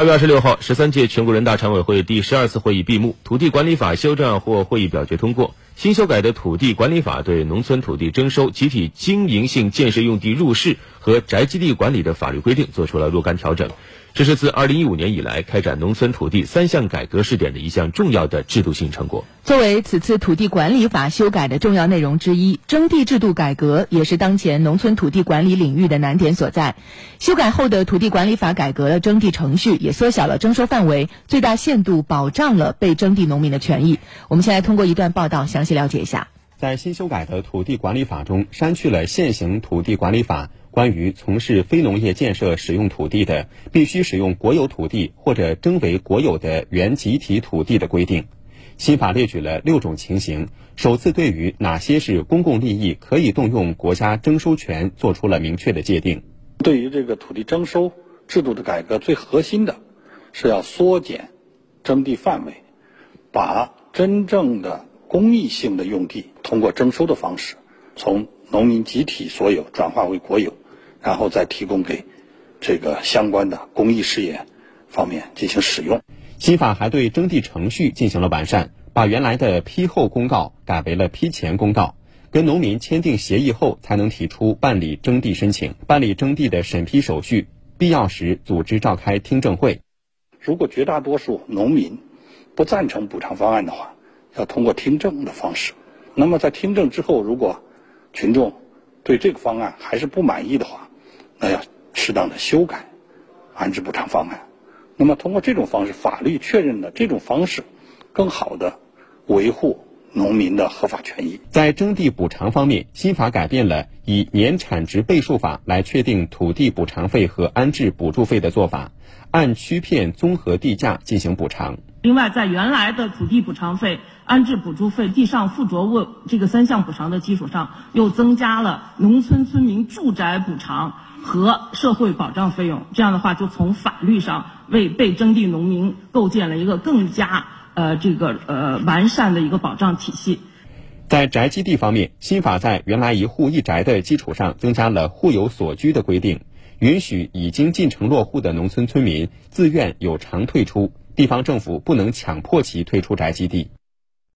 二月二十六号，十三届全国人大常委会第十二次会议闭幕，土地管理法修正案获会议表决通过。新修改的土地管理法对农村土地征收、集体经营性建设用地入市和宅基地管理的法律规定做出了若干调整。这是自二零一五年以来开展农村土地三项改革试点的一项重要的制度性成果。作为此次土地管理法修改的重要内容之一，征地制度改革也是当前农村土地管理领域的难点所在。修改后的土地管理法改革了征地程序，也缩小了征收范围，最大限度保障了被征地农民的权益。我们先来通过一段报道详细了解一下。在新修改的土地管理法中，删去了现行土地管理法。关于从事非农业建设使用土地的，必须使用国有土地或者征为国有的原集体土地的规定。新法列举了六种情形，首次对于哪些是公共利益可以动用国家征收权做出了明确的界定。对于这个土地征收制度的改革，最核心的是要缩减征地范围，把真正的公益性的用地通过征收的方式，从农民集体所有转化为国有。然后再提供给这个相关的公益事业方面进行使用。新法还对征地程序进行了完善，把原来的批后公告改为了批前公告，跟农民签订协议后才能提出办理征地申请，办理征地的审批手续，必要时组织召开听证会。如果绝大多数农民不赞成补偿方案的话，要通过听证的方式。那么在听证之后，如果群众对这个方案还是不满意的话，那要适当的修改安置补偿方案，那么通过这种方式，法律确认的这种方式，更好的维护农民的合法权益。在征地补偿方面，新法改变了以年产值倍数法来确定土地补偿费和安置补助费的做法，按区片综合地价进行补偿。另外，在原来的土地补偿费、安置补助费、地上附着物这个三项补偿的基础上，又增加了农村村民住宅补偿。和社会保障费用，这样的话就从法律上为被征地农民构建了一个更加呃这个呃完善的一个保障体系。在宅基地方面，新法在原来一户一宅的基础上，增加了户有所居的规定，允许已经进城落户的农村村民自愿有偿退出，地方政府不能强迫其退出宅基地。